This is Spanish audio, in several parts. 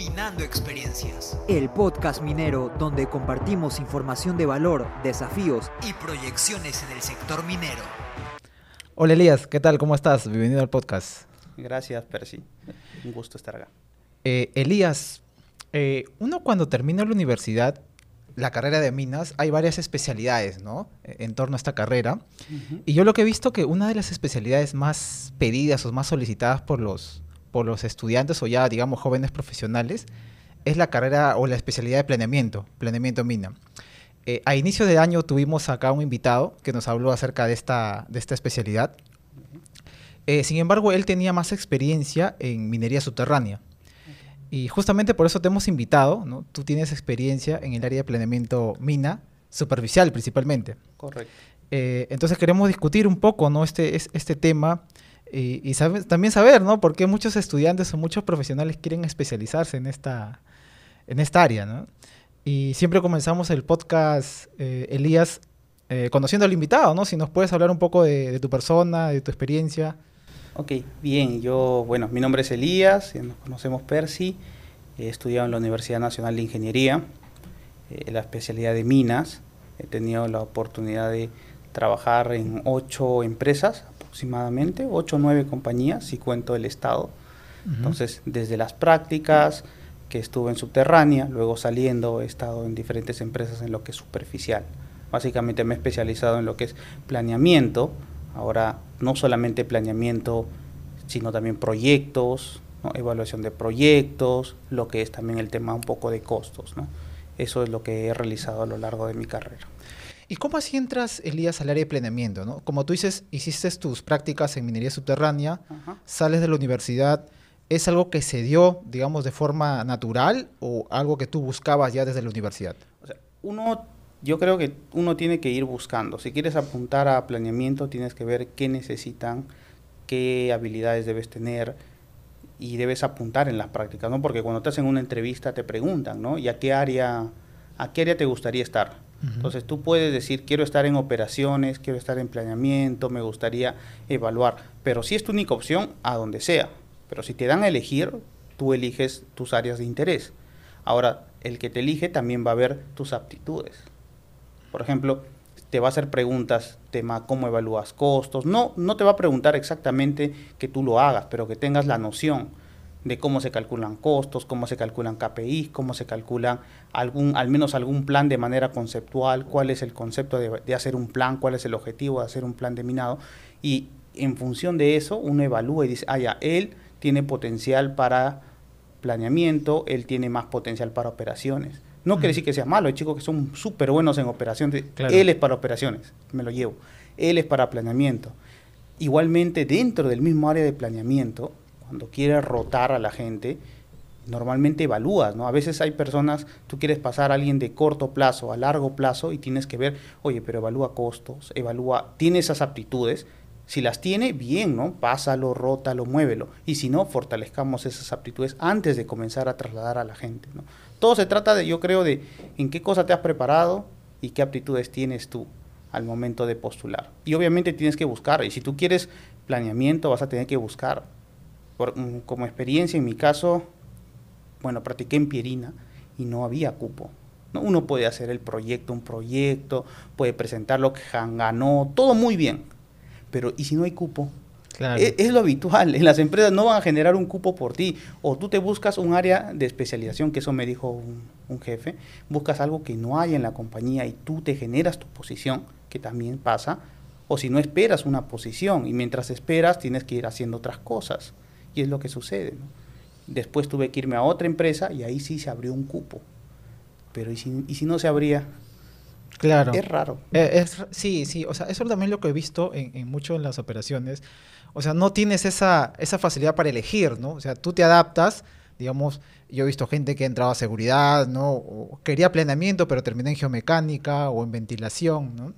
Minando Experiencias. El podcast minero donde compartimos información de valor, desafíos y proyecciones en el sector minero. Hola Elías, ¿qué tal? ¿Cómo estás? Bienvenido al podcast. Gracias, Percy. Un gusto estar acá. Eh, Elías, eh, uno cuando termina la universidad, la carrera de minas, hay varias especialidades, ¿no? E, en torno a esta carrera. Y yo lo que he visto que una de las especialidades más pedidas o más solicitadas por los, por los estudiantes o ya, digamos, jóvenes profesionales es la carrera o la especialidad de planeamiento, planeamiento mina. Eh, a inicio de año tuvimos acá un invitado que nos habló acerca de esta, de esta especialidad. Eh, sin embargo, él tenía más experiencia en minería subterránea. Y justamente por eso te hemos invitado, ¿no? Tú tienes experiencia en el área de planeamiento mina, superficial principalmente. Correcto. Eh, entonces queremos discutir un poco, ¿no? Este, este tema y, también saber, ¿no? Por qué muchos estudiantes o muchos profesionales quieren especializarse en esta, en esta área, ¿no? Y siempre comenzamos el podcast, eh, Elías, eh, conociendo al invitado, ¿no? Si nos puedes hablar un poco de, tu persona, de tu experiencia. Ok, bien, yo, bueno, mi nombre es Elías, nos conocemos Percy, he estudiado en la Universidad Nacional de Ingeniería, eh, la especialidad de minas, he tenido la oportunidad de trabajar en ocho empresas aproximadamente, ocho o nueve compañías, si cuento el Estado. Entonces, desde las prácticas, que estuve en subterránea, luego saliendo he estado en diferentes empresas en lo que es superficial. Básicamente me he especializado en lo que es planeamiento, ahora no solamente planeamiento, sino también proyectos, evaluación de proyectos, lo que es también el tema un poco de costos. ¿no? Eso es lo que he realizado a lo largo de mi carrera. ¿Y cómo así entras, Elías, al área de planeamiento? ¿no? Como tú dices, hiciste tus prácticas en minería subterránea, sales de la universidad. ¿Es algo que se dio, digamos, de forma natural o algo que tú buscabas ya desde la universidad? O sea, uno, yo creo que uno tiene que ir buscando. Si quieres apuntar a planeamiento, tienes que ver qué necesitan, qué habilidades debes tener y debes apuntar en las prácticas, ¿no? Porque cuando te hacen una entrevista te preguntan, ¿no? ¿Y a qué área, a qué área te gustaría estar? Entonces tú puedes decir, quiero estar en operaciones, quiero estar en planeamiento, me gustaría evaluar, pero si es tu única opción, a donde sea. Pero si te dan a elegir, tú eliges tus áreas de interés. Ahora, el que te elige también va a ver tus aptitudes. Por ejemplo, te va a hacer preguntas, tema cómo evalúas costos. No, no te va a preguntar exactamente que tú lo hagas, pero que tengas la noción de cómo se calculan costos, cómo se calculan KPIs, cómo se calculan algún, al menos algún plan de manera conceptual, cuál es el concepto de, hacer un plan, cuál es el objetivo de hacer un plan de minado. Y en función de eso, uno evalúa y dice, ah, ya, él tiene potencial para planeamiento, él tiene más potencial para operaciones. No quiere decir que sea malo, hay chicos que son súper buenos en operaciones. Él es para operaciones, me lo llevo. Él es para planeamiento. Igualmente, dentro del mismo área de planeamiento, cuando quieres rotar a la gente, normalmente evalúas, ¿no? A veces hay personas, tú quieres pasar a alguien de corto plazo a largo plazo y tienes que ver, oye, pero evalúa costos, evalúa, tiene esas aptitudes. Si las tiene, bien, ¿no? Pásalo, rótalo, muévelo. Y si no, fortalezcamos esas aptitudes antes de comenzar a trasladar a la gente. Todo se trata de, yo creo, de en qué cosa te has preparado y qué aptitudes tienes tú al momento de postular. Y obviamente tienes que buscar, y si tú quieres planeamiento, vas a tener que buscar Mm, como experiencia, en mi caso, bueno, practiqué en Pierina y no había cupo. ¿no? Uno puede hacer el proyecto, un proyecto, puede presentar lo que ganó, todo muy bien. Pero ¿y si no hay cupo? E, es, lo habitual. En las empresas no van a generar un cupo por ti. O tú te buscas un área de especialización, que eso me dijo un, un jefe. Buscas algo que no hay en la compañía y tú te generas tu posición, que también pasa. O si no esperas una posición y mientras esperas tienes que ir haciendo otras cosas. Y es lo que sucede. Después tuve que irme a otra empresa y ahí sí se abrió un cupo. Pero ¿y si, y si no se abría? Claro. Es raro. Eh, es, sí, sí. O sea, eso también lo que he visto en, en las operaciones. O sea, no tienes esa, esa facilidad para elegir, ¿no? O sea, tú te adaptas, digamos, yo he visto gente que entraba a seguridad, ¿no? O quería planeamiento, pero terminé en geomecánica o en ventilación, ¿no?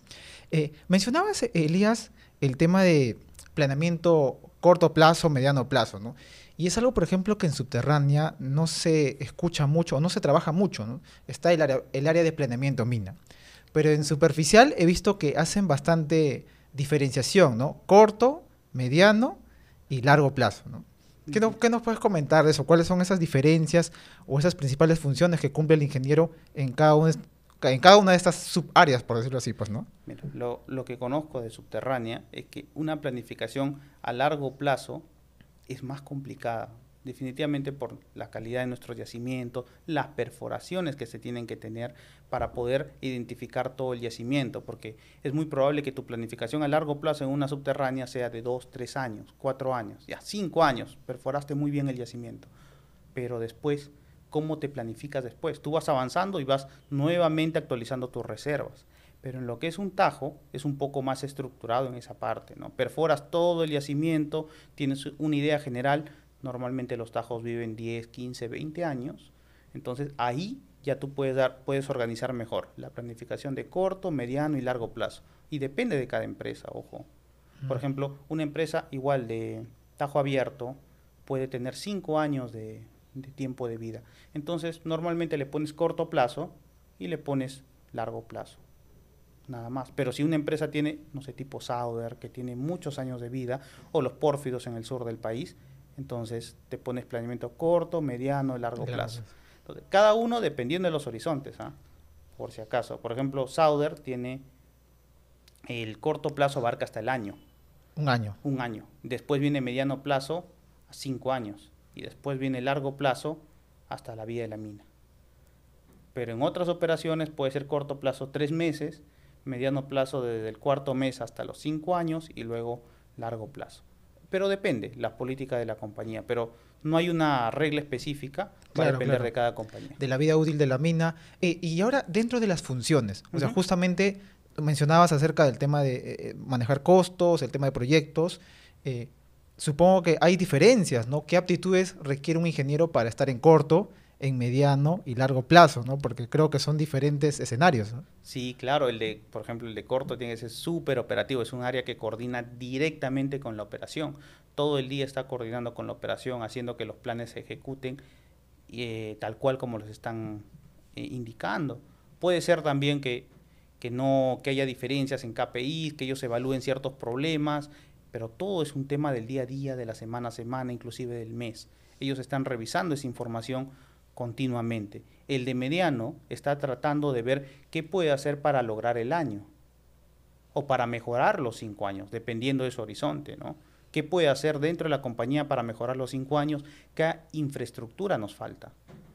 Eh, mencionabas, Elías, el tema de planeamiento corto plazo, mediano plazo, ¿no? Y es algo, por ejemplo, que en subterránea no se escucha mucho o no se trabaja mucho, ¿no? Está el área, el área de planeamiento mina. Pero en superficial he visto que hacen bastante diferenciación, ¿no? Corto, mediano y largo plazo, ¿no? ¿Qué, no- qué nos puedes comentar de eso? ¿Cuáles son esas diferencias o esas principales funciones que cumple el ingeniero en cada, una, en cada una de estas subáreas, por decirlo así, pues, ¿no? Mira, lo, que conozco de subterránea es que una planificación a largo plazo es más complicada, definitivamente por la calidad de nuestros yacimientos, las perforaciones que se tienen que tener para poder identificar todo el yacimiento, porque es muy probable que tu planificación a largo plazo en una subterránea sea de 2, 3 años, 4 años, ya 5 años, perforaste muy bien el yacimiento, pero después, ¿cómo te planificas después? Tú vas avanzando y vas nuevamente actualizando tus reservas. Pero en lo que es un tajo, es un poco más estructurado en esa parte, ¿no? Perforas todo el yacimiento, tienes una idea general, normalmente los tajos viven 10, 15, 20 años, entonces ahí ya tú puedes, dar, puedes organizar mejor la planificación de corto, mediano y largo plazo. Y depende de cada empresa, ojo. Por ejemplo, una empresa igual de tajo abierto puede tener 5 años de, de tiempo de vida. Entonces, normalmente le pones corto plazo y le pones largo plazo nada más. Pero si una empresa tiene, no sé, tipo Sauder, que tiene muchos años de vida, o los pórfidos en el sur del país, entonces te pones planeamiento corto, mediano y largo plazo. Entonces, cada uno dependiendo de los horizontes, ¿ah? por si acaso. Por ejemplo, Sauder tiene el corto plazo abarca hasta el año, Un año. un año. Después viene mediano plazo a cinco años. Y después viene largo plazo hasta la vida de la mina. Pero en otras operaciones puede ser corto plazo tres meses, mediano plazo desde el cuarto mes hasta los cinco años y luego largo plazo. Pero depende la política de la compañía. Pero no hay una regla específica, va a depender claro. de cada compañía. de la vida útil de la mina. Eh, y ahora, dentro de las funciones, o sea, justamente mencionabas acerca del tema de eh, manejar costos, el tema de proyectos. eh, supongo que hay diferencias, ¿no? ¿Qué aptitudes requiere un ingeniero para estar en corto, en mediano y largo plazo, ¿no? Porque creo que son diferentes escenarios. Sí, claro, el de, por ejemplo, el de corto tiene que ser súper operativo, es un área que coordina directamente con la operación. Todo el día está coordinando con la operación, haciendo que los planes se ejecuten eh, tal cual como los están eh, indicando. Puede ser también que, que no que haya diferencias en KPIs, que ellos evalúen ciertos problemas, pero todo es un tema del día a día, de la semana a semana, inclusive del mes. Ellos están revisando esa información continuamente. El de mediano está tratando de ver qué puede hacer para lograr el año o para mejorar los cinco años, dependiendo de su horizonte, ¿no? ¿Qué puede hacer dentro de la compañía para mejorar los cinco años? ¿Qué infraestructura nos falta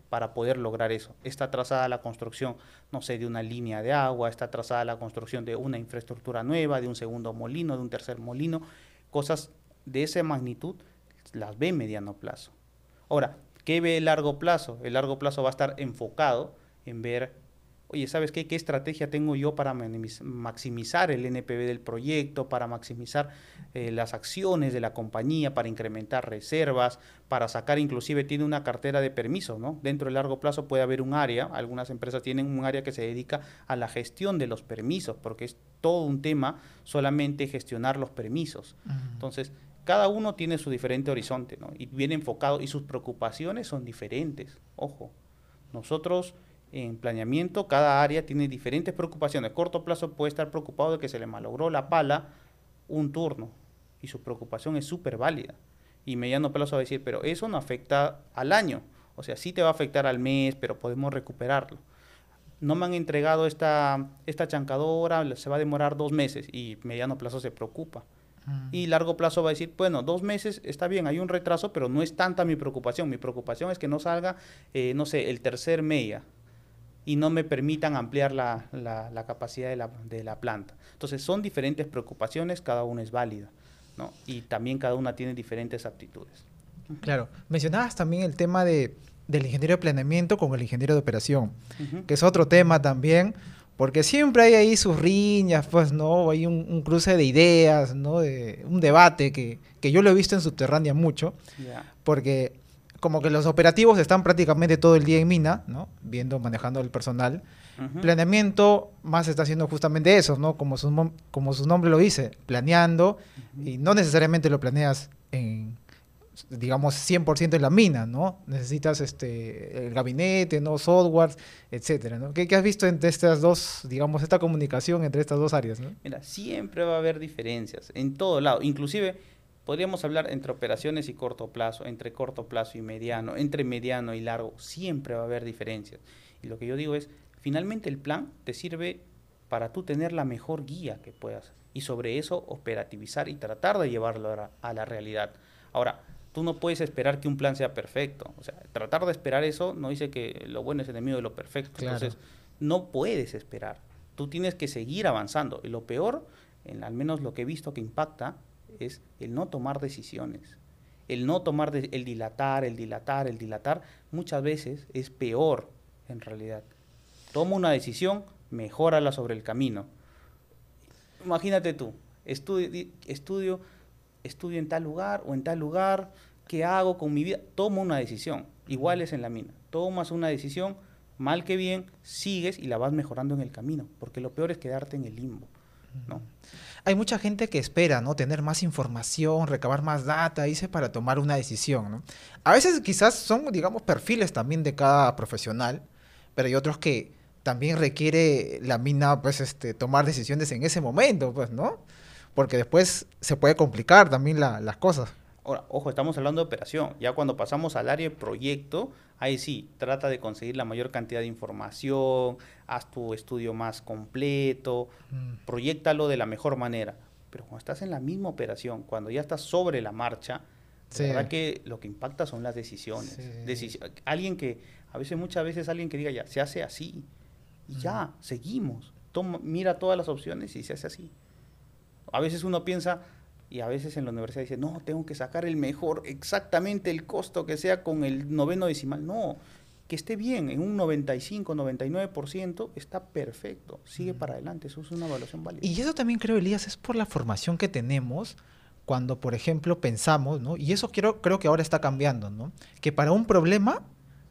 para poder lograr eso? Está trazada la construcción, no sé, de una línea de agua, está trazada la construcción de una infraestructura nueva, de un segundo molino, de un tercer molino, cosas de esa magnitud las ve mediano plazo. Ahora, ¿qué ve el largo plazo? El largo plazo va a estar enfocado en ver, oye, ¿sabes qué? ¿Qué estrategia tengo yo para maximizar el NPV del proyecto, para maximizar eh, las acciones de la compañía, para incrementar reservas, para sacar, inclusive tiene una cartera de permisos, ¿no? Dentro del largo plazo puede haber un área, algunas empresas tienen un área que se dedica a la gestión de los permisos, porque es todo un tema solamente gestionar los permisos. Entonces, cada uno tiene su diferente horizonte, ¿no? Y viene enfocado y sus preocupaciones son diferentes. Ojo, nosotros en planeamiento, cada área tiene diferentes preocupaciones. Corto plazo puede estar preocupado de que se le malogró la pala un turno y su preocupación es súper válida. Y mediano plazo va a decir, pero eso no afecta al año. O sea, sí te va a afectar al mes, pero podemos recuperarlo. No me han entregado esta, esta chancadora, se va a demorar dos meses y mediano plazo se preocupa. Y largo plazo va a decir, bueno, dos meses está bien, hay un retraso, pero no es tanta mi preocupación. Mi preocupación es que no salga, eh, no sé, el tercer media y no me permitan ampliar la, la- la capacidad de la, de la planta. Entonces, son diferentes preocupaciones, cada una es válida, ¿no? Y también cada una tiene diferentes aptitudes. Claro. Mencionabas también el tema de, del ingeniero de planeamiento con el ingeniero de operación, Ujú. que es otro tema también, porque siempre hay ahí sus riñas, pues, ¿no? Hay un, un cruce de ideas, ¿no? De, un debate que, que yo lo he visto en Subterránea mucho, Ya. porque como que los operativos están prácticamente todo el día en mina, ¿no? Viendo, manejando el personal. Planeamiento más está haciendo justamente eso, ¿no? Como su, como su nombre lo dice, planeando, y no necesariamente lo planeas en, digamos, 100% en la mina, ¿no? Necesitas este, el gabinete, ¿no? Softwares, etcétera, ¿no? ¿Qué, qué has visto entre estas dos, digamos, esta comunicación entre estas dos áreas, ¿no? Mira, siempre va a haber diferencias en todo lado. Inclusive, podríamos hablar entre operaciones y corto plazo, entre corto plazo y mediano, entre mediano y largo, siempre va a haber diferencias. Y lo que yo digo es, finalmente el plan te sirve para tú tener la mejor guía que puedas y sobre eso operativizar y tratar de llevarlo a, a la realidad. Ahora, tú no puedes esperar que un plan sea perfecto. O sea, tratar de esperar eso no dice que lo bueno es enemigo de lo perfecto. Entonces, no puedes esperar. Tú tienes que seguir avanzando. Y lo peor, en al menos lo que he visto que impacta, es el no tomar decisiones. El no tomar, el dilatar, el dilatar, el dilatar, muchas veces es peor en realidad. Toma una decisión, mejórala sobre el camino. Imagínate tú, estudio, estudio, estudio en tal lugar o en tal lugar, ¿qué hago con mi vida? Toma una decisión, igual es en la mina. Tomas una decisión, mal que bien, sigues y la vas mejorando en el camino, porque lo peor es quedarte en el limbo. ¿No? Hay mucha gente que espera, ¿no? Tener más información, recabar más data, dice, para tomar una decisión, ¿no? A veces quizás son, digamos, perfiles también de cada profesional, pero hay otros que también requiere la mina, pues, este, tomar decisiones en ese momento, pues, ¿no? Porque después se puede complicar también las cosas. Ahora, ojo, estamos hablando de operación. Ya cuando pasamos al área de proyecto, ahí sí, trata de conseguir la mayor cantidad de información, haz tu estudio más completo, mm. proyectalo de la mejor manera. Pero cuando estás en la misma operación, cuando ya estás sobre la marcha, la verdad que lo que impacta son las decisiones. alguien que, a veces, muchas veces alguien que diga, ya, se hace así. Y ya, seguimos. Toma, mira todas las opciones y se hace así. A veces uno piensa, y a veces en la universidad dice, no, tengo que sacar el mejor, exactamente el costo que sea con el noveno decimal. No, que esté bien, en un 95, 99% está perfecto, sigue para adelante, eso es una evaluación válida. Y eso también creo, Elías, es por la formación que tenemos cuando, por ejemplo, pensamos, ¿no? Y eso creo, creo que ahora está cambiando, ¿no? Que para un problema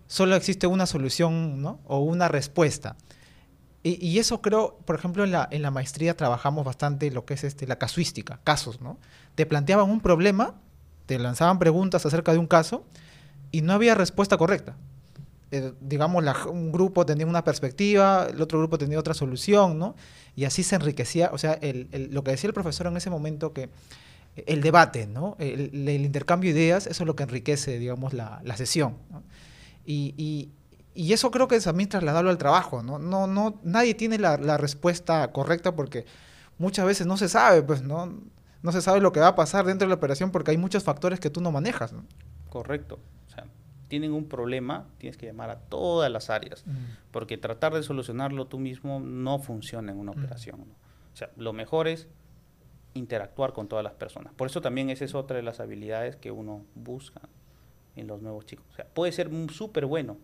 solo existe una solución, ¿no? O una respuesta. Y, eso creo, por ejemplo, en la, en la maestría trabajamos bastante lo que es este, la casuística, casos, ¿no? Te planteaban un problema, te lanzaban preguntas acerca de un caso y no había respuesta correcta. Eh, digamos, un grupo tenía una perspectiva, el otro grupo tenía otra solución, ¿no? Y así se enriquecía, o sea, el, lo que decía el profesor en ese momento, que el debate, ¿no? El, intercambio de ideas, eso es lo que enriquece, digamos, la, la sesión. ¿no? y, y eso creo que es también trasladarlo al trabajo, ¿no? No, no, nadie tiene la, respuesta correcta porque muchas veces no se sabe, pues, ¿no? No se sabe lo que va a pasar dentro de la operación porque hay muchos factores que tú no manejas, ¿no? Correcto. O sea, tienen un problema, tienes que llamar a todas las áreas, mm. porque tratar de solucionarlo tú mismo no funciona en una mm. operación. O sea, lo mejor es interactuar con todas las personas. Por eso también esa es otra de las habilidades que uno busca en los nuevos chicos. O sea, puede ser súper bueno,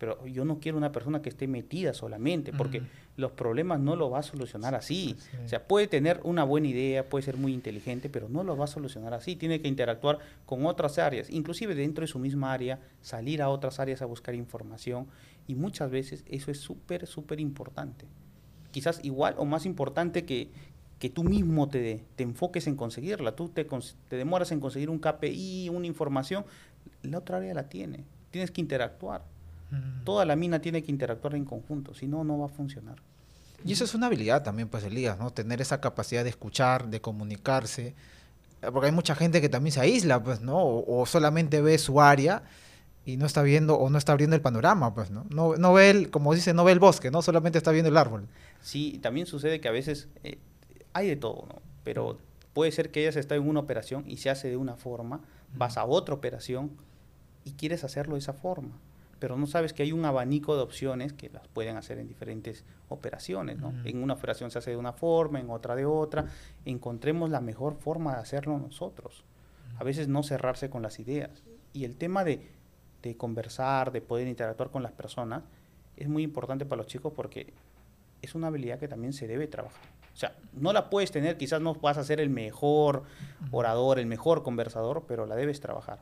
pero yo no quiero una persona que esté metida solamente, porque los problemas no lo va a solucionar así. O sea, puede tener una buena idea, puede ser muy inteligente, pero no lo va a solucionar así. Tiene que interactuar con otras áreas, inclusive dentro de su misma área, salir a otras áreas a buscar información. Y muchas veces eso es súper, súper importante. Quizás igual o más importante que, que tú mismo te, te enfoques en conseguirla. Tú te, te demoras en conseguir un KPI, una información, la otra área la tiene. Tienes que interactuar. Toda la mina tiene que interactuar en conjunto, si no, no va a funcionar. Y eso es una habilidad también, pues, Elías, ¿no? Tener esa capacidad de escuchar, de comunicarse. Porque hay mucha gente que también se aísla, pues, ¿no? O, solamente ve su área y no está viendo o no está abriendo el panorama, pues, ¿no? No, no ve el, como dice, no ve el bosque, ¿no? Solamente está viendo el árbol. Sí, también sucede que a veces eh, hay de todo, ¿no? Pero puede ser que ella se está en una operación y se hace de una forma, vas a otra operación y quieres hacerlo de esa forma pero no sabes que hay un abanico de opciones que las pueden hacer en diferentes operaciones. ¿no? En una operación se hace de una forma, en otra de otra. Encontremos la mejor forma de hacerlo nosotros. A veces no cerrarse con las ideas. Y el tema de, de conversar, de poder interactuar con las personas, es muy importante para los chicos porque es una habilidad que también se debe trabajar. O sea, no la puedes tener, quizás no vas a ser el mejor orador, el mejor conversador, pero la debes trabajar.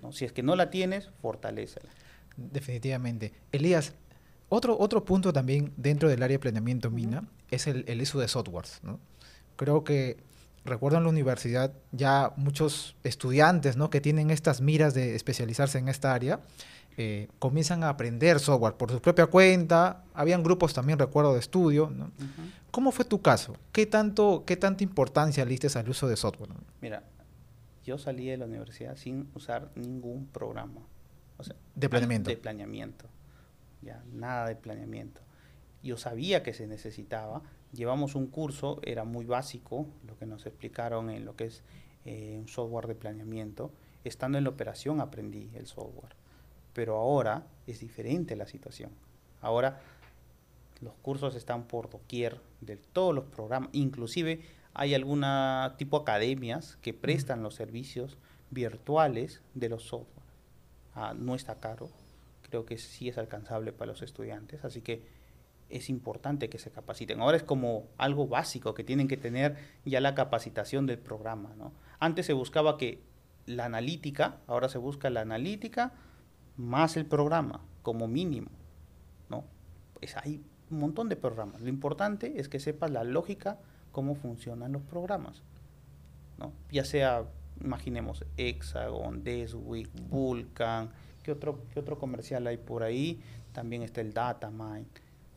¿no? Si es que no la tienes, fortalecela. Definitivamente. Elías, otro, otro punto también dentro del área de planeamiento mina es el, el, uso de softwares. ¿no? Creo que, recuerdo en la universidad, ya muchos estudiantes ¿no? que tienen estas miras de especializarse en esta área, eh, comienzan a aprender software por su propia cuenta. Habían grupos también, recuerdo, de estudio. ¿no? ¿Cómo fue tu caso? ¿Qué, tanto, ¿Qué tanta importancia le diste al uso de software? Mira, yo salí de la universidad sin usar ningún programa. O sea, de planeamiento. De planeamiento. Ya, nada de planeamiento. Yo sabía que se necesitaba. Llevamos un curso, era muy básico, lo que nos explicaron en lo que es eh, un software de planeamiento. Estando en la operación aprendí el software. Pero ahora es diferente la situación. Ahora los cursos están por doquier de todos los programas, inclusive hay alguna tipo academias que prestan los servicios virtuales de los software. Ah, no está caro, creo que sí es alcanzable para los estudiantes, así que es importante que se capaciten. Ahora es como algo básico que tienen que tener ya la capacitación del programa. ¿no? Antes se buscaba que la analítica, ahora se busca la analítica más el programa como mínimo. ¿no? Pues hay un montón de programas. Lo importante es que sepas la lógica, cómo funcionan los programas. ¿no? Ya sea, imaginemos, Hexagon, Deswick, Vulkan, ¿qué otro, ¿qué otro comercial hay por ahí? También está el Datamine,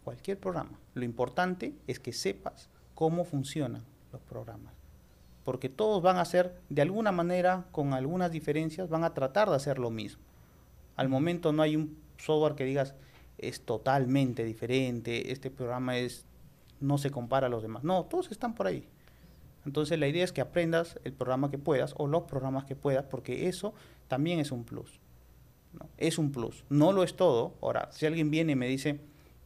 cualquier programa. Lo importante es que sepas cómo funcionan los programas. Porque todos van a hacer, de alguna manera, con algunas diferencias, van a tratar de hacer lo mismo. Al momento no hay un software que digas, es totalmente diferente, este programa es no se compara a los demás. No, todos están por ahí. Entonces la idea es que aprendas el programa que puedas o los programas que puedas, porque eso también es un plus. Es un plus. No lo es todo. Ahora, si alguien viene y me dice,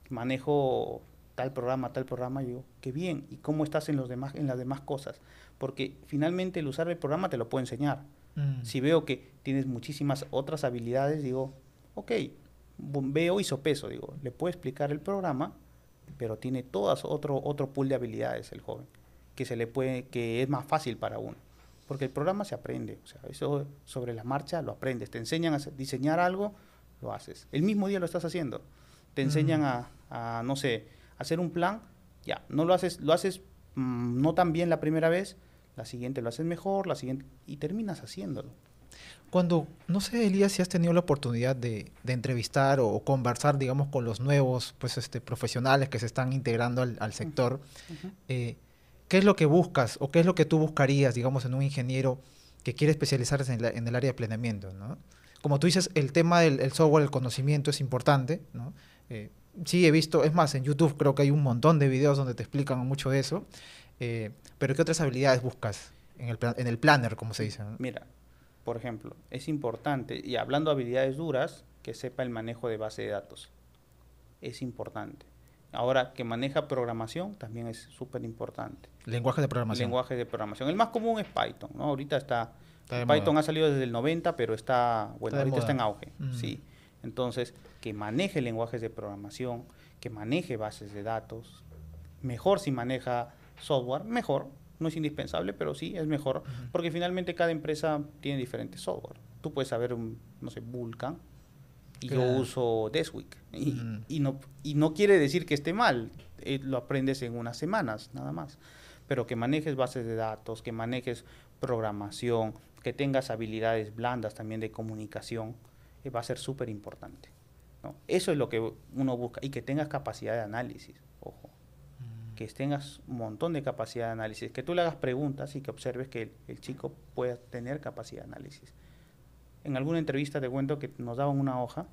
manejo tal programa, tal programa, yo digo, qué bien. ¿Y cómo estás en, los demás, en las demás cosas? Porque finalmente el usar el programa te lo puedo enseñar. Mm. Si veo que tienes muchísimas otras habilidades, digo, ok, veo y sopeso, digo, le puedo explicar el programa, pero tiene todas otro, otro pool de habilidades el joven, que se le puede, que es más fácil para uno. Porque el programa se aprende, o sea, eso sobre la marcha lo aprendes, te enseñan a diseñar algo, lo haces. El mismo día lo estás haciendo. Te enseñan mm. a, a, no sé, hacer un plan, ya, no lo haces, lo haces mm, no tan bien la primera vez, la siguiente lo haces mejor, la siguiente, y terminas haciéndolo. Cuando, no sé, Elías, si has tenido la oportunidad de, entrevistar o, conversar, digamos, con los nuevos pues, este, profesionales que se están integrando al, sector, eh, ¿qué es lo que buscas o qué es lo que tú buscarías, digamos, en un ingeniero que quiere especializarse en, el área de planeamiento? Como tú dices, el tema del software, el conocimiento es importante, ¿no? Eh, sí, he visto, es más, en YouTube creo que hay un montón de videos donde te explican mucho de eso, eh, pero ¿qué otras habilidades buscas en el, en el planner, como se dice? Mira, por ejemplo, es importante, y hablando de habilidades duras, que sepa el manejo de base de datos. Es importante. Ahora, que maneja programación también es súper importante. Lenguaje de programación. Lenguaje de programación. El más común es Python, ¿no? Ahorita está... Python ha salido desde el 90, pero está... Bueno, ahorita está en auge, mm. sí. Entonces, que maneje lenguajes de programación, que maneje bases de datos. Mejor si maneja software, mejor no es indispensable, pero sí es mejor, porque finalmente cada empresa tiene diferentes software. Tú puedes saber, un, no sé, Vulkan, y yo uso Deswick. Y, no, y no quiere decir que esté mal, eh, lo aprendes en unas semanas, nada más. Pero que manejes bases de datos, que manejes programación, que tengas habilidades blandas también de comunicación, eh, va a ser súper importante. ¿no? Eso es lo que uno busca, y que tengas capacidad de análisis, ojo que tengas un montón de capacidad de análisis, que tú le hagas preguntas y que observes que el, chico pueda tener capacidad de análisis. En alguna entrevista te cuento que nos daban una hoja,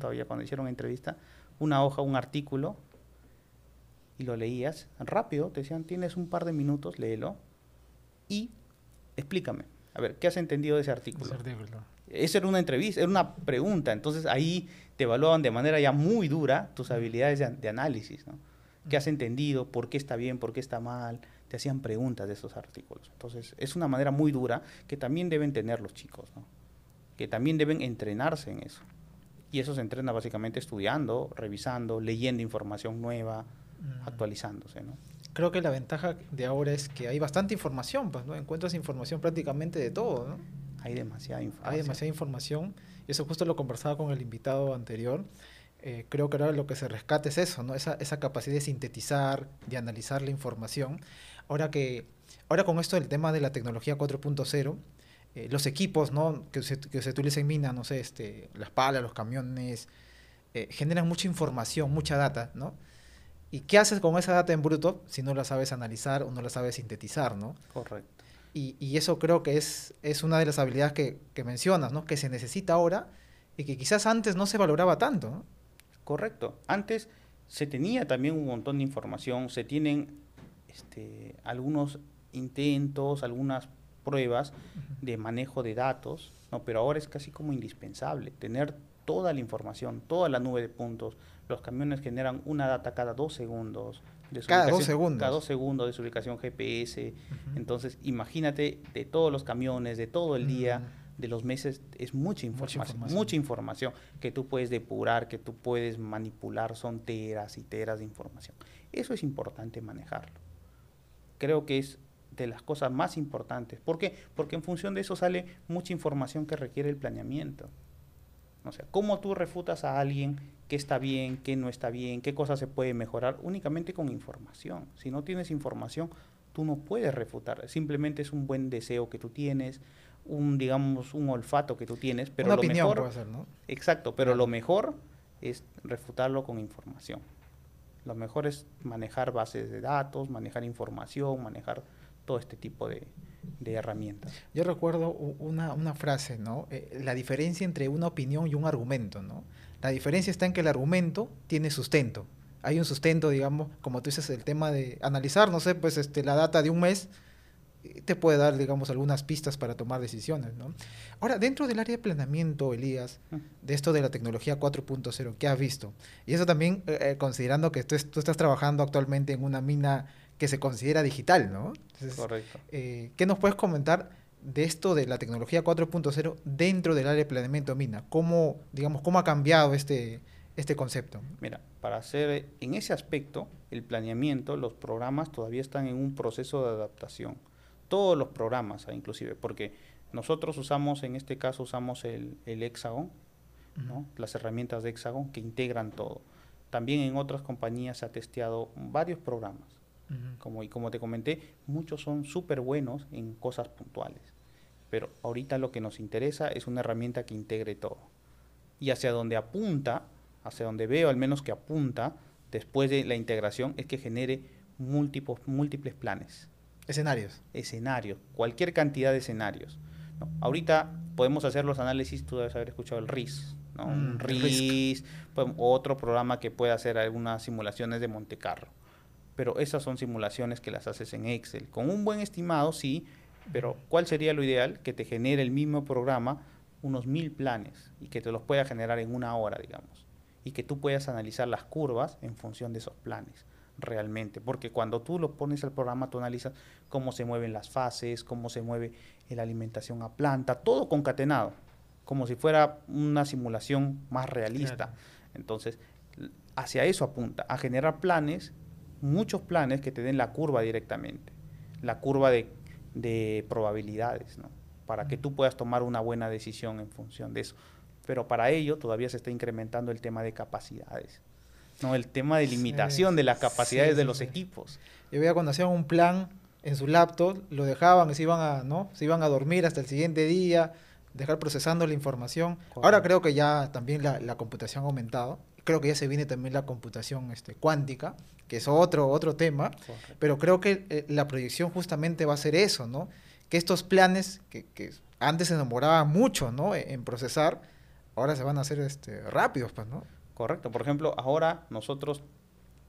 todavía cuando hicieron entrevista, una hoja, un artículo, y lo leías rápido, te decían, tienes un par de minutos, léelo, y explícame, a ver, ¿qué has entendido de ese artículo? Ese artículo. Esa era una entrevista, era una pregunta, entonces ahí te evaluaban de manera ya muy dura tus habilidades de, de análisis, ¿no? qué has entendido, por qué está bien, por qué está mal, te hacían preguntas de esos artículos. Entonces, es una manera muy dura que también deben tener los chicos, ¿no? Que también deben entrenarse en eso. Y eso se entrena básicamente estudiando, revisando, leyendo información nueva, mm. actualizándose. ¿no? Creo que la ventaja de ahora es que hay bastante información, pues, ¿no? Encuentras información prácticamente de todo, ¿no? Hay demasiada información. Hay demasiada información. Y eso justo lo conversaba con el invitado anterior. Eh, creo que ahora lo que se rescata es eso, ¿no? Esa, esa capacidad de sintetizar, de analizar la información. Ahora que, ahora con esto del tema de la tecnología 4.0, eh, los equipos ¿no? que, se, que se utilizan en mina, no sé, este, las palas, los camiones, eh, generan mucha información, mucha data, ¿no? ¿Y qué haces con esa data en bruto si no la sabes analizar o no la sabes sintetizar, ¿no? Correcto. Y, y eso creo que es, es una de las habilidades que, que mencionas, ¿no? Que se necesita ahora y que quizás antes no se valoraba tanto, ¿no? Correcto. Antes se tenía también un montón de información, se tienen este, algunos intentos, algunas pruebas de manejo de datos, ¿no? pero ahora es casi como indispensable tener toda la información, toda la nube de puntos. Los camiones generan una data cada dos segundos. De su Cada dos segundos. Cada dos segundos de su ubicación GPS. Entonces, imagínate de todos los camiones, de todo el día, Mm. de los meses, es mucha información, información. mucha información que tú puedes depurar, que tú puedes manipular, son teras y teras de información. Eso es importante manejarlo. Creo que es de las cosas más importantes. ¿Por qué? Porque en función de eso sale mucha información que requiere el planeamiento. O sea, ¿cómo tú refutas a alguien qué está bien, qué no está bien, qué cosas se puede mejorar? Únicamente con información. Si no tienes información, tú no puedes refutar. Simplemente es un buen deseo que tú tienes, un, digamos, un olfato que tú tienes, pero Una lo opinión mejor, puede ser, ¿no? Exacto, pero lo mejor es refutarlo con información. Lo mejor es manejar bases de datos, manejar información, manejar todo este tipo de, de herramientas. Yo recuerdo una, una frase, ¿no? Eh, la diferencia entre una opinión y un argumento, ¿no? La diferencia está en que el argumento tiene sustento. Hay un sustento, digamos, como tú dices, el tema de analizar, no sé, pues este, la data de un mes eh, te puede dar, digamos, algunas pistas para tomar decisiones, ¿no? Ahora, dentro del área de planeamiento, Elías, de esto de la tecnología 4.0, ¿qué has visto? Y eso también eh, eh, considerando que tú, tú estás trabajando actualmente en una mina que se considera digital, ¿no? Entonces, Correcto. eh, ¿Qué nos puedes comentar de esto de la tecnología 4.0 dentro del área de planeamiento mina? ¿Cómo, digamos, cómo ha cambiado este, este concepto? Mira, para hacer en ese aspecto, el planeamiento, los programas todavía están en un proceso de adaptación. Todos los programas, ah, inclusive, porque nosotros usamos, en este caso, usamos el, el Hexagon, ¿no? las herramientas de Hexagon que integran todo. También en otras compañías se ha testeado varios programas. Como, y como te comenté, muchos son súper buenos en cosas puntuales. Pero ahorita lo que nos interesa es una herramienta que integre todo. Y hacia donde apunta, hacia donde veo al menos que apunta, después de la integración, es que genere múltiples, múltiples planes, Escenarios. escenarios, cualquier cantidad de escenarios. ¿no? Ahorita podemos hacer los análisis, tú debes haber escuchado el RIS, ¿no? Mm. RIS, pues, otro programa que puede hacer algunas simulaciones de Monte Carlo. Pero esas son simulaciones que las haces en Excel. Con un buen estimado, sí, pero ¿cuál sería lo ideal? Que te genere el mismo programa unos mil planes y que te los pueda generar en una hora, digamos. Y que tú puedas analizar las curvas en función de esos planes realmente. Porque cuando tú lo pones al programa, tú analizas cómo se mueven las fases, cómo se mueve la alimentación a planta, todo concatenado, como si fuera una simulación más realista. Claro. Entonces, hacia eso apunta, a generar planes, muchos planes que te den la curva directamente, la curva de, de probabilidades, ¿no? Para que tú puedas tomar una buena decisión en función de eso. Pero para ello todavía se está incrementando el tema de capacidades, ¿no? El tema de Sí, limitación de las capacidades sí, de los sí. equipos. Yo veía cuando hacían un plan en su laptop, lo dejaban y se iban a, ¿no? Se iban a dormir hasta el siguiente día, dejar procesando la información. Ahora creo que ya también la, la computación ha aumentado. Creo que ya se viene también la computación este, cuántica, que es otro, otro tema. Pero creo que eh, la proyección justamente va a ser eso, ¿no? Que estos planes que, que antes se demoraban mucho, ¿no? En, en procesar, ahora se van a hacer este, rápidos, pues, ¿no? Correcto. Por ejemplo, ahora nosotros,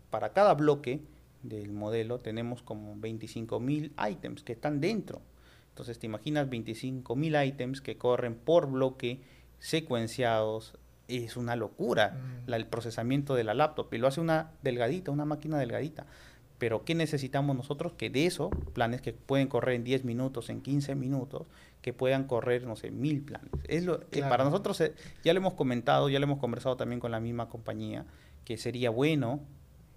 para cada bloque del modelo, tenemos como 25.000 ítems que están dentro. Entonces, te imaginas 25.000 ítems que corren por bloque, secuenciados. Es una locura Mm. la- el procesamiento de la laptop. Y lo hace una delgadita, una máquina delgadita. Pero ¿qué necesitamos nosotros? Que de eso, planes que pueden correr en 10 minutos, en 15 minutos, que puedan correr, no sé, mil planes. Es lo, eh, para nosotros, eh, ya lo hemos comentado, ya lo hemos conversado también con la misma compañía, que sería bueno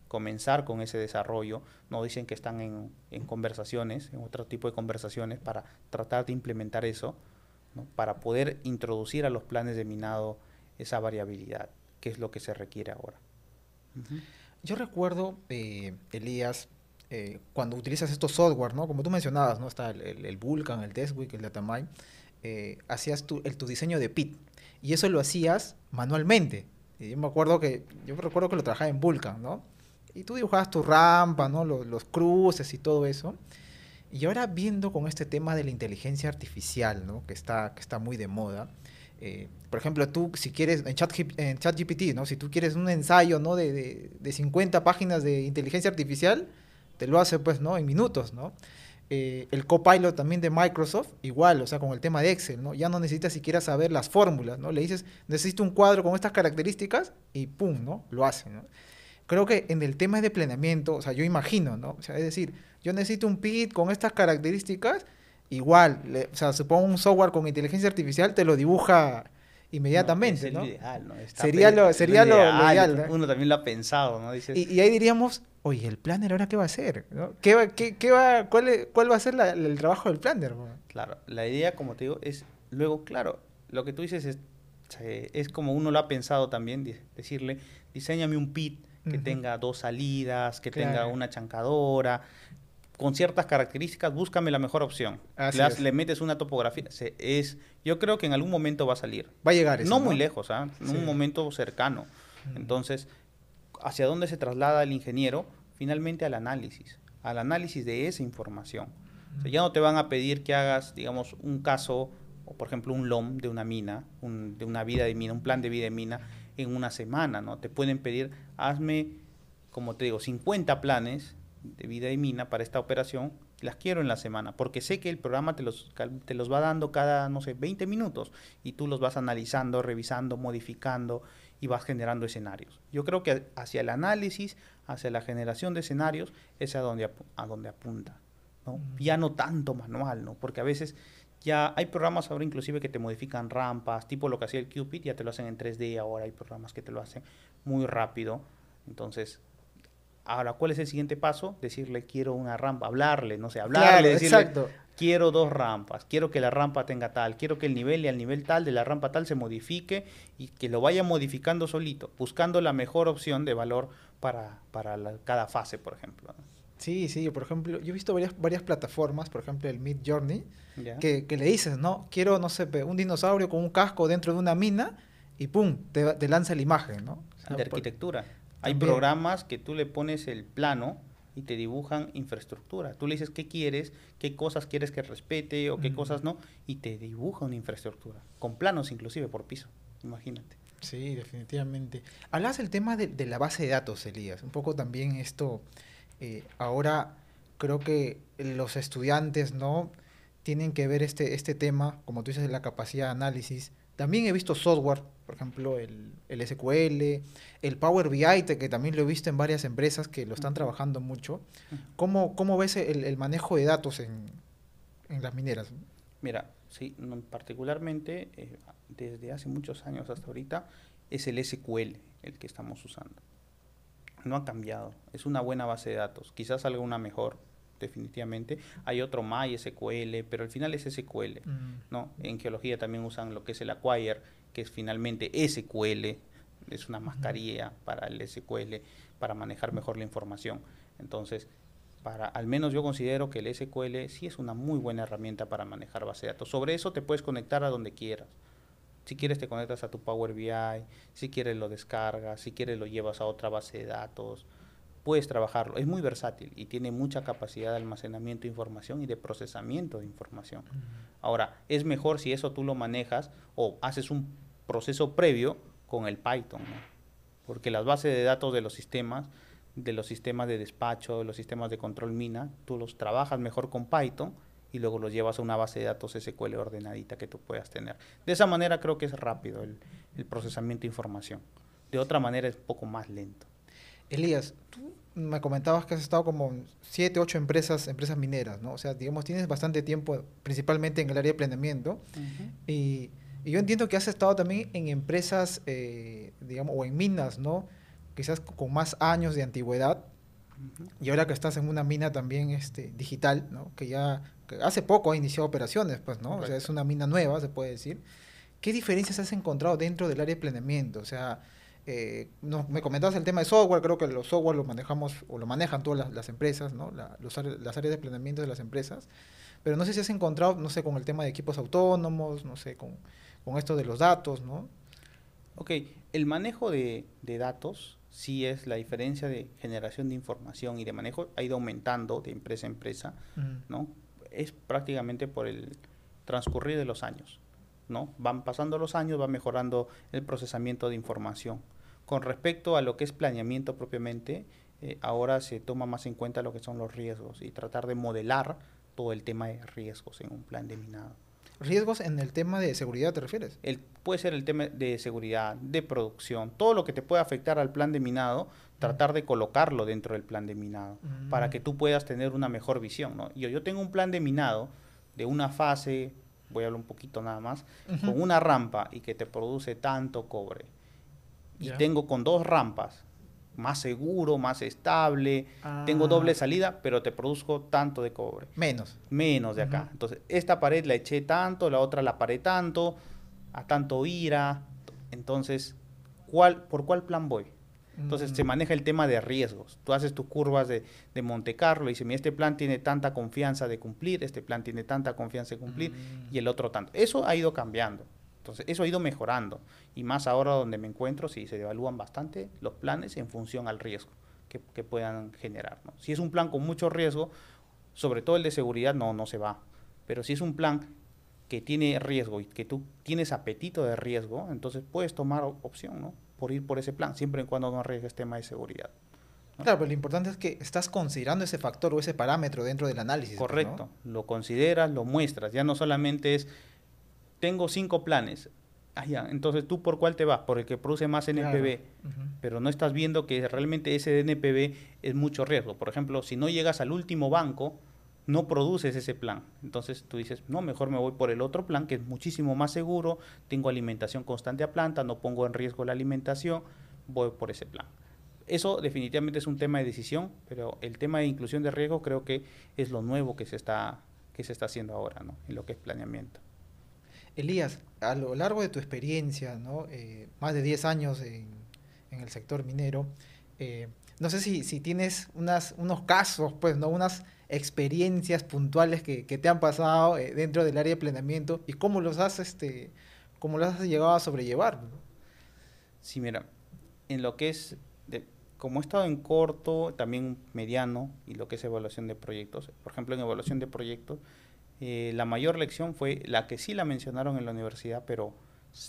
comenzar con ese desarrollo. Nos dicen que están en, en conversaciones, en otro tipo de conversaciones, para tratar de implementar eso, ¿no? para poder introducir a los planes de minado esa variabilidad, que es lo que se requiere ahora. Yo recuerdo, eh, Elías, eh, cuando utilizas estos software, ¿no? Como tú mencionabas, ¿no? Está el, el, el Vulkan, el Testweek, el Datamine, eh, hacías tu, el, tu diseño de PIT. Y eso lo hacías manualmente. Y yo me acuerdo que, yo recuerdo que lo trabajaba en Vulkan, ¿no? Y tú dibujabas tu rampa, ¿no? Los, los cruces y todo eso. Y ahora viendo con este tema de la inteligencia artificial, ¿no? que, está, que está muy de moda, eh, por ejemplo, tú si quieres, en, Chat, en ChatGPT, ¿no? si tú quieres un ensayo ¿no? de, de, de 50 páginas de inteligencia artificial, te lo hace pues, ¿no? en minutos. ¿no? Eh, el copilot también de Microsoft, igual, o sea, con el tema de Excel, ¿no? Ya no necesitas siquiera saber las fórmulas, ¿no? Le dices, necesito un cuadro con estas características y pum, ¿no? Lo hace, ¿no? Creo que en el tema de planeamiento, o sea, yo imagino, ¿no? O sea, es decir, yo necesito un PIT con estas características, igual, le, o sea, supongo un software con inteligencia artificial te lo dibuja inmediatamente, no, ¿no? Ideal, ¿no? sería lo, sería lo, ideal, lo ideal, ¿no? Uno también lo ha pensado, ¿no? Dices, y, y, ahí diríamos, oye, ¿el planner ahora qué va a hacer? ¿Qué va, qué, qué va, cuál, es, ¿Cuál va a ser la, el trabajo del planner? Claro, la idea, como te digo, es, luego, claro, lo que tú dices es, es como uno lo ha pensado también, decirle, diseñame un pit que uh -huh. tenga dos salidas, que claro. tenga una chancadora, con ciertas características, búscame la mejor opción. Le, le, metes una topografía. Se, es, yo creo que en algún momento va a salir. Va a llegar eso, No, ¿no? muy lejos, ¿eh? en sí. un momento cercano. Mm. Entonces, ¿hacia dónde se traslada el ingeniero? Finalmente al análisis, al análisis de esa información. Mm. O sea, ya no te van a pedir que hagas, digamos, un caso, o por ejemplo, un LOM de una mina, un, de una vida de mina, un plan de vida de mina en una semana, ¿no? Te pueden pedir, hazme, como te digo, 50 planes de vida y mina para esta operación, las quiero en la semana, porque sé que el programa te los, te los va dando cada, no sé, 20 minutos y tú los vas analizando, revisando, modificando y vas generando escenarios. Yo creo que hacia el análisis, hacia la generación de escenarios, es a donde, a donde apunta. ¿no? Ya no tanto manual, ¿no? porque a veces ya hay programas ahora inclusive que te modifican rampas, tipo lo que hacía el Cupid, ya te lo hacen en 3D, ahora hay programas que te lo hacen muy rápido. Entonces, Ahora, ¿cuál es el siguiente paso? Decirle, quiero una rampa, hablarle, no sé, hablarle, claro, decirle, exacto. quiero dos rampas, quiero que la rampa tenga tal, quiero que el nivel y al nivel tal de la rampa tal se modifique y que lo vaya modificando solito, buscando la mejor opción de valor para, para la, cada fase, por ejemplo. Sí, sí, por ejemplo, yo he visto varias, varias plataformas, por ejemplo el Mid Journey, que, que, le dices, ¿no? Quiero, no sé, un dinosaurio con un casco dentro de una mina y ¡pum! te, te lanza la imagen, ¿no? O sea, de arquitectura. Hay También. programas que tú le pones el plano y te dibujan infraestructura. Tú le dices qué quieres, qué cosas quieres que respete o qué mm. cosas no, y te dibuja una infraestructura, con planos inclusive por piso, imagínate. Sí, definitivamente. Hablas del tema de, de, la base de datos, Elías. Un poco también esto, eh, ahora creo que los estudiantes, ¿no? Tienen que ver este, este tema, como tú dices, de la capacidad de análisis. También he visto software por ejemplo, el, el, SQL, el Power BI, que también lo he visto en varias empresas que lo están trabajando mucho. ¿Cómo, cómo ves el, el manejo de datos en, en, las mineras? Mira, sí, particularmente eh, desde hace muchos años hasta ahorita es el SQL el que estamos usando. No ha cambiado, es una buena base de datos, quizás salga una mejor, definitivamente. Hay otro MySQL, pero al final es SQL, mm. ¿no? En geología también usan lo que es el Acquire, que es finalmente SQL, es una mascarilla para el SQL, para manejar mejor la información. Entonces, para, al menos yo considero que el SQL sí es una muy buena herramienta para manejar base de datos. Sobre eso te puedes conectar a donde quieras. Si quieres te conectas a tu Power BI, si quieres lo descargas, si quieres lo llevas a otra base de datos, puedes trabajarlo. Es muy versátil y tiene mucha capacidad de almacenamiento de información y de procesamiento de información. Uh -huh. Ahora, es mejor si eso tú lo manejas o haces un proceso previo con el Python, ¿no? porque las bases de datos de los sistemas, de los sistemas de despacho, de los sistemas de control mina, tú los trabajas mejor con Python y luego los llevas a una base de datos SQL ordenadita que tú puedas tener. De esa manera creo que es rápido el, el procesamiento de información. De otra manera es un poco más lento. Elías, tú me comentabas que has estado como siete, ocho empresas, empresas mineras, ¿no? O sea, digamos, tienes bastante tiempo, principalmente en el área de planeamiento, uh -huh. y y yo entiendo que has estado también en empresas, eh, digamos, o en minas, ¿no? Quizás con más años de antigüedad. Uh -huh. Y ahora que estás en una mina también este, digital, ¿no? Que ya que hace poco ha iniciado operaciones, pues, ¿no? Correcto. O sea, es una mina nueva, se puede decir. ¿Qué diferencias has encontrado dentro del área de planeamiento? O sea, eh, no, me comentabas el tema de software, creo que los software lo manejamos o lo manejan todas las, las empresas, ¿no? La, los, las áreas de planeamiento de las empresas. Pero no sé si has encontrado, no sé, con el tema de equipos autónomos, no sé, con con esto de los datos, ¿no? Ok, el manejo de, de datos sí es la diferencia de generación de información y de manejo ha ido aumentando de empresa a empresa. ¿no? Es prácticamente por el transcurrir de los años, ¿no? Van pasando los años, va mejorando el procesamiento de información. Con respecto a lo que es planeamiento propiamente, eh, ahora se toma más en cuenta lo que son los riesgos y tratar de modelar todo el tema de riesgos en un plan de minado. ¿Riesgos en el tema de seguridad te refieres? El, puede ser el tema de seguridad, de producción, todo lo que te pueda afectar al plan de minado, tratar de colocarlo dentro del plan de minado Mm. para que tú puedas tener una mejor visión. ¿no? Yo, yo tengo un plan de minado de una fase, voy a hablar un poquito nada más, con una rampa y que te produce tanto cobre. Y tengo con dos rampas, más seguro, más estable, tengo doble Ah. salida, pero te produzco tanto de cobre Menos. menos de acá. Entonces, esta pared la eché tanto, la otra la paré tanto, a tanto ira. Entonces, ¿cuál, ¿por cuál plan voy? Entonces, se Mm. maneja el tema de riesgos. Tú haces tus curvas de, de Monte Carlo y dices, mira, este plan tiene tanta confianza de cumplir, este plan tiene tanta confianza de cumplir Mm. y el otro tanto. Eso ha ido cambiando. Entonces, eso ha ido mejorando. Y más ahora donde me encuentro, sí, se evalúan bastante los planes en función al riesgo que, que puedan generar. ¿no? Si es un plan con mucho riesgo, sobre todo el de seguridad, no, no se va. Pero si es un plan que tiene riesgo y que tú tienes apetito de riesgo, entonces puedes tomar opción, ¿no? Por ir por ese plan, siempre y cuando no arriesgues tema de seguridad. Claro, pero lo importante es que estás considerando ese factor o ese parámetro dentro del análisis. ¿no? Correcto. Lo consideras, lo muestras. Ya no solamente es, tengo cinco planes. Ah, ya. Entonces, ¿tú por cuál te vas? Por el que produce más Claro. NPV. Pero no estás viendo que realmente ese NPV es mucho riesgo. Por ejemplo, si no llegas al último banco, no produces ese plan. Entonces tú dices, no, mejor me voy por el otro plan que es muchísimo más seguro, tengo alimentación constante a planta, no pongo en riesgo la alimentación, voy por ese plan. Eso definitivamente es un tema de decisión, pero el tema de inclusión de riesgo creo que es lo nuevo que se está, que se está haciendo ahora, ¿no? En lo que es planeamiento. Elías, a lo largo de tu experiencia, ¿no? Eh, más de 10 años en, en el sector minero, eh, no sé si, si tienes unas, unos casos, pues, ¿no? unas experiencias puntuales que, que te han pasado eh, dentro del área de planeamiento y cómo los has, este, cómo los has llegado a sobrellevar. ¿no? Sí, mira, en lo que es, como he estado en corto, también mediano, y lo que es evaluación de proyectos, por ejemplo, en evaluación de proyectos, eh, la mayor lección fue la que sí la mencionaron en la universidad, pero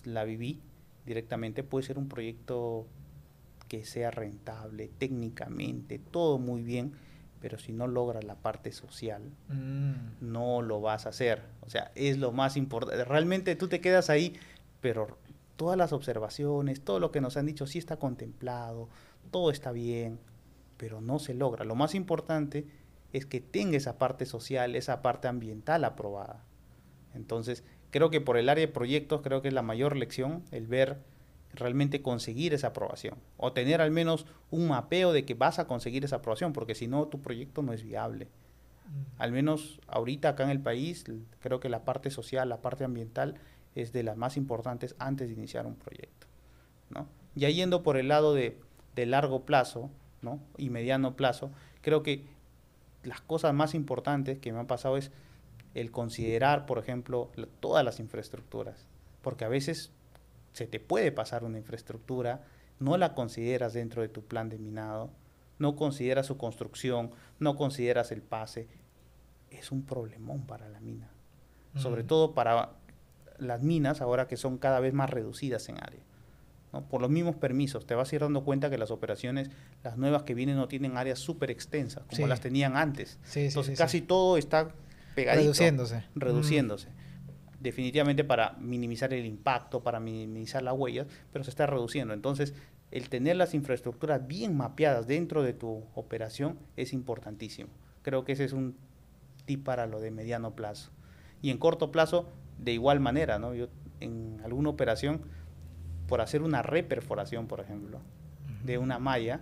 la viví directamente, puede ser un proyecto que sea rentable técnicamente, todo muy bien, pero si no logra la parte social, Mm, no lo vas a hacer. O sea, es lo más importante. Realmente tú te quedas ahí, pero todas las observaciones, todo lo que nos han dicho, sí está contemplado, todo está bien, pero no se logra. Lo más importante es que tenga esa parte social, esa parte ambiental aprobada. Entonces, creo que por el área de proyectos, creo que es la mayor lección el ver realmente conseguir esa aprobación o tener al menos un mapeo de que vas a conseguir esa aprobación, porque si no, tu proyecto no es viable mm. al menos ahorita acá en el país, creo que la parte social, la parte ambiental es de las más importantes antes de iniciar un proyecto. ¿no? Ya yendo por el lado de, de largo plazo ¿no? y mediano plazo, creo que las cosas más importantes que me han pasado es el considerar, por ejemplo, la- todas las infraestructuras, porque a veces se te puede pasar una infraestructura, no la consideras dentro de tu plan de minado, no consideras su construcción, no consideras el pase, es un problemón para la mina. Sobre todo para las minas ahora que son cada vez más reducidas en área. ¿No? Por los mismos permisos, te vas a ir dando cuenta que las operaciones, las nuevas que vienen, no tienen áreas súper extensas como Sí. las tenían antes. Sí, sí, Entonces sí, casi todo está pegadito. Reduciéndose. Reduciéndose. Definitivamente para minimizar el impacto, para minimizar las huellas, pero se está reduciendo. Entonces, el tener las infraestructuras bien mapeadas dentro de tu operación es importantísimo. Creo que ese es un tip para lo de mediano plazo. Y en corto plazo, de igual manera, ¿no? Yo en alguna operación, por hacer una reperforación, por ejemplo, de una malla,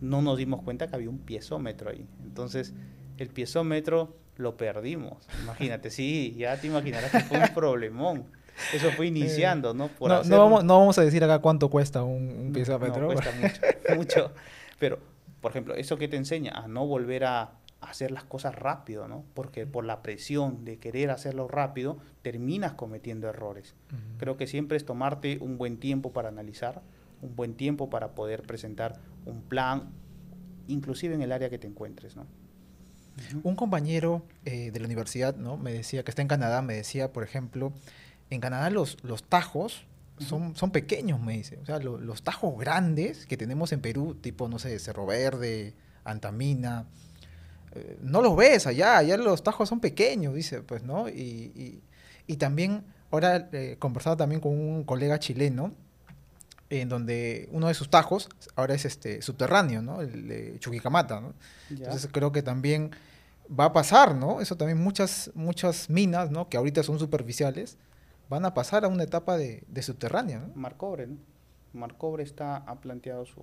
no nos dimos cuenta que había un piezómetro ahí. Entonces, el piezómetro lo perdimos. Imagínate, sí, ya te imaginarás que fue un problemón. Eso fue iniciando, ¿no? Por no, hacer no un- vamos, no vamos a decir acá cuánto cuesta un, un piezómetro. No, cuesta mucho, mucho. Pero, por ejemplo, eso que te enseña a no volver a hacer las cosas rápido, ¿no? Porque por la presión de querer hacerlo rápido, terminas cometiendo errores. Creo que siempre es tomarte un buen tiempo para analizar, un buen tiempo para poder presentar un plan, inclusive en el área que te encuentres, ¿no? Un compañero eh, de la universidad, ¿no? Me decía que está en Canadá, me decía, por ejemplo, en Canadá los, los tajos son, son pequeños, me dice. O sea, lo- los tajos grandes que tenemos en Perú, tipo, no sé, Cerro Verde, Antamina, eh, no los ves allá, allá los tajos son pequeños, dice, pues, ¿no? Y, y, y también, ahora eh, conversaba también con un colega chileno, en donde uno de sus tajos ahora es este subterráneo, ¿no? El de Chuquicamata, ¿no? Ya. Entonces creo que también va a pasar, ¿no? Eso también muchas, muchas minas, ¿no? Que ahorita son superficiales, van a pasar a una etapa de, de subterránea, ¿no? Marcobre, ¿no? Marcobre está, ha planteado su,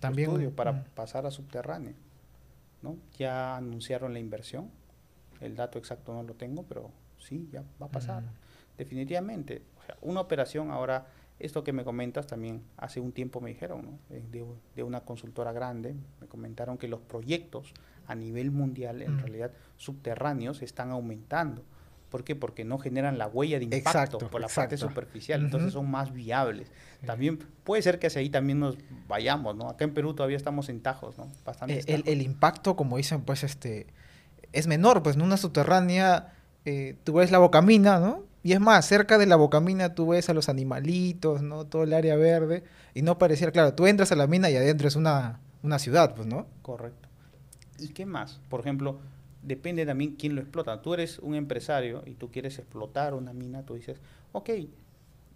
estudio para mm. pasar a subterráneo, ¿no? Ya anunciaron la inversión, el dato exacto no lo tengo, pero sí, ya va a pasar, definitivamente. O sea, una operación ahora, esto que me comentas también, hace un tiempo me dijeron, ¿no? Eh, de, de una consultora grande, me comentaron que los proyectos a nivel mundial, en realidad, subterráneos, están aumentando. ¿Por qué? Porque no generan la huella de impacto Exacto, por la parte superficial, entonces son más viables. Sí. También puede ser que hacia ahí también nos vayamos, ¿no? Acá en Perú todavía estamos en tajos, ¿no? Bastante. Eh, el, el impacto, como dicen, pues, este, es menor, pues, en una subterránea, eh, tú ves la bocamina, ¿no? Y es más, cerca de la bocamina tú ves a los animalitos, ¿no? Todo el área verde, y no pareciera, claro, tú entras a la mina y adentro es una, una ciudad, pues, ¿no? Correcto. ¿Y qué más? Por ejemplo, depende también quién lo explota. Tú eres un empresario y tú quieres explotar una mina, tú dices, ok,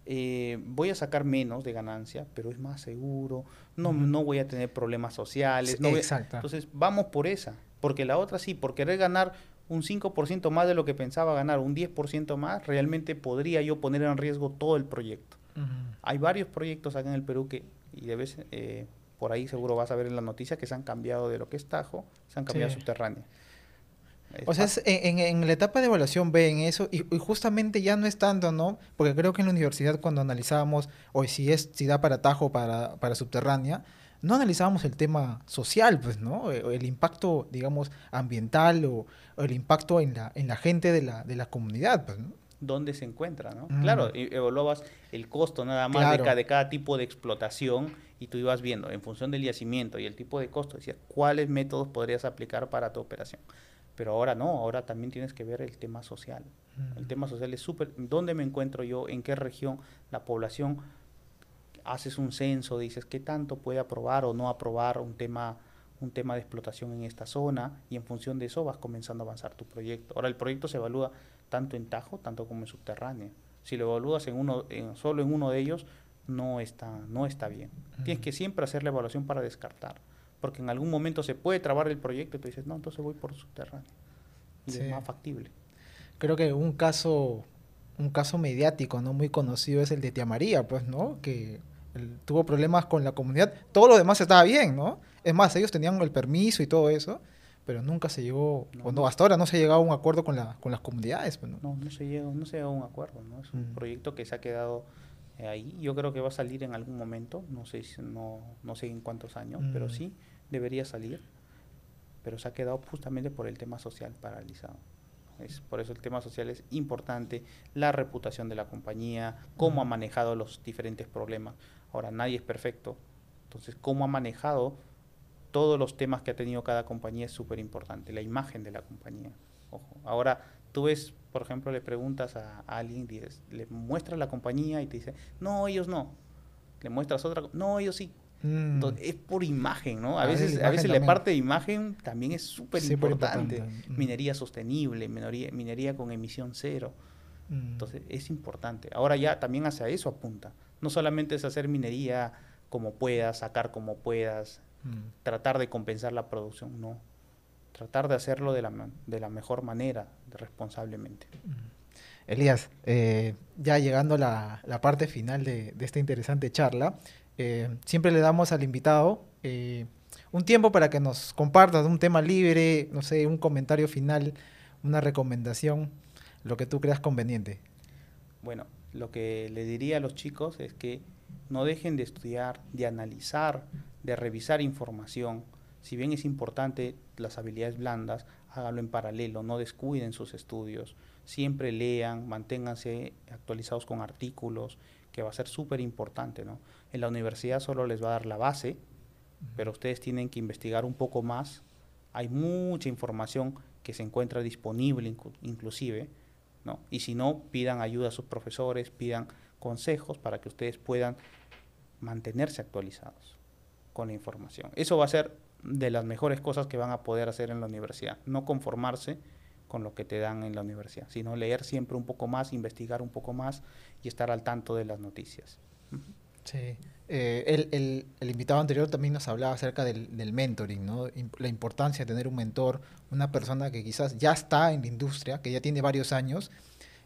eh, voy a sacar menos de ganancia, pero es más seguro, no, no voy a tener problemas sociales. no a-. Entonces, vamos por esa, porque la otra sí, por querer ganar un 5% más de lo que pensaba ganar, un 10% más, realmente podría yo poner en riesgo todo el proyecto. Hay varios proyectos acá en el Perú que, y debes, eh, por ahí seguro vas a ver en la noticia, que se han cambiado de lo que es Tajo, se han cambiado Sí. a. O sea, es- en, la etapa de evaluación ven eso y, y justamente ya no es tanto, ¿no? Porque creo que en la universidad cuando analizábamos, o si es si da para tajo para, para subterránea, no analizábamos el tema social, pues, ¿no? Eh, El, impacto, digamos, ambiental o, o el impacto en la, en la gente de la, de la comunidad, pues, ¿no? dónde se encuentra, ¿no? Mm. Claro, evaluabas el costo nada más de, cada, de cada tipo de explotación y tú ibas viendo en función del yacimiento y el tipo de costo, decías cuáles métodos podrías aplicar para tu operación. Pero ahora no, ahora también tienes que ver el tema social. El tema social es súper, ¿dónde me encuentro yo? ¿En qué región? La población, haces un censo, dices qué tanto puede aprobar o no aprobar un tema, un tema de explotación en esta zona y en función de eso vas comenzando a avanzar tu proyecto. Ahora el proyecto se evalúa tanto en Tajo, tanto como en subterráneo. Si lo evalúas en uno, en, solo en uno de ellos, no está, no está bien. Tienes que siempre hacer la evaluación para descartar, porque en algún momento se puede trabar el proyecto y tú dices, no, entonces voy por subterráneo. Y Sí. es más factible. Creo que un caso, un caso mediático, ¿no? Muy conocido es el de Tía María, pues, ¿no? Que él tuvo problemas con la comunidad. Todo lo demás estaba bien, ¿no? Es más, ellos tenían el permiso y todo eso, pero nunca se llegó, No, o no, hasta ahora no se ha llegado a un acuerdo con, la, con las comunidades, pues, ¿no? No, no se llega, no se llega a un acuerdo, ¿no? Es un Mm. proyecto que se ha quedado eh, ahí. Yo creo que va a salir en algún momento, no sé no, no sé en cuántos años, pero Mm. sí debería salir. Pero se ha quedado justamente por el tema social paralizado. Es, por eso el tema social es importante, la reputación de la compañía, cómo ha manejado los diferentes problemas. Ahora, nadie es perfecto, entonces cómo ha manejado todos los temas que ha tenido cada compañía es súper importante, la imagen de la compañía. Ojo. Ahora, tú ves, por ejemplo, le preguntas a, a alguien, dices, le muestras la compañía y te dice, no, ellos no. Le muestras otra, no, ellos sí. Mm. Entonces, es por imagen, ¿no? A Ah, es veces, la a veces la parte de imagen también es súper importante. Mm. Minería sostenible, minería, minería con emisión cero. Mm. Entonces, es importante. Ahora ya también hacia eso apunta. No solamente es hacer minería como puedas, sacar como puedas, Mm. tratar de compensar la producción, no. Tratar de hacerlo de la, de la mejor manera, responsablemente. Elías, eh, ya llegando a la, la parte final de, de esta interesante charla, eh, siempre le damos al invitado eh, un tiempo para que nos compartas un tema libre, no sé, un comentario final, una recomendación, lo que tú creas conveniente. Bueno, lo que le diría a los chicos es que no dejen de estudiar, de analizar, de revisar información. Si bien es importante las habilidades blandas, háganlo en paralelo, no descuiden sus estudios. Siempre lean, manténganse actualizados con artículos, que va a ser súper importante, ¿no? En la universidad solo les va a dar la base, pero ustedes tienen que investigar un poco más. Hay mucha información que se encuentra disponible inclu- inclusive, ¿no? Y si no, pidan ayuda a sus profesores, pidan consejos para que ustedes puedan mantenerse actualizados con la información. Eso va a ser de las mejores cosas que van a poder hacer en la universidad, no conformarse con lo que te dan en la universidad, sino leer siempre un poco más, investigar un poco más y estar al tanto de las noticias. Sí. Eh, el, el- el invitado anterior también nos hablaba acerca del, del mentoring, ¿no? La importancia de tener un mentor, una persona que quizás ya está en la industria, que ya tiene varios años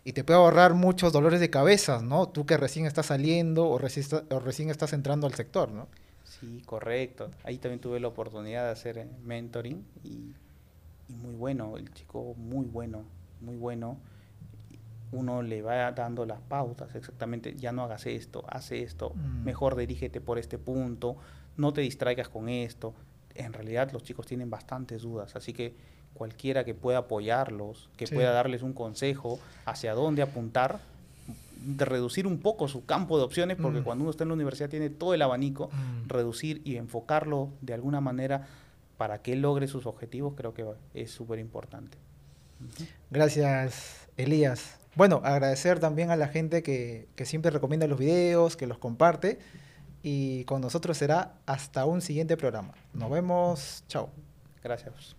y te puede ahorrar muchos dolores de cabeza, ¿no? Tú que recién estás saliendo o o recién estás entrando al sector, ¿no? Sí, correcto. Ahí también tuve la oportunidad de hacer eh, mentoring y, y muy bueno, el chico muy bueno, muy bueno. Uno le va dando las pautas exactamente, ya no hagas esto, haz esto, Mm. mejor dirígete por este punto, no te distraigas con esto. En realidad los chicos tienen bastantes dudas, así que cualquiera que pueda apoyarlos, que Sí. pueda darles un consejo hacia dónde apuntar, de reducir un poco su campo de opciones, porque Mm. cuando uno está en la universidad tiene todo el abanico, Mm. reducir y enfocarlo de alguna manera para que logre sus objetivos, creo que es súper importante. Gracias, Elías. Bueno, agradecer también a la gente que, siempre recomienda los videos, que los comparte. Y con nosotros será hasta un siguiente programa. Nos vemos. Chao. Gracias.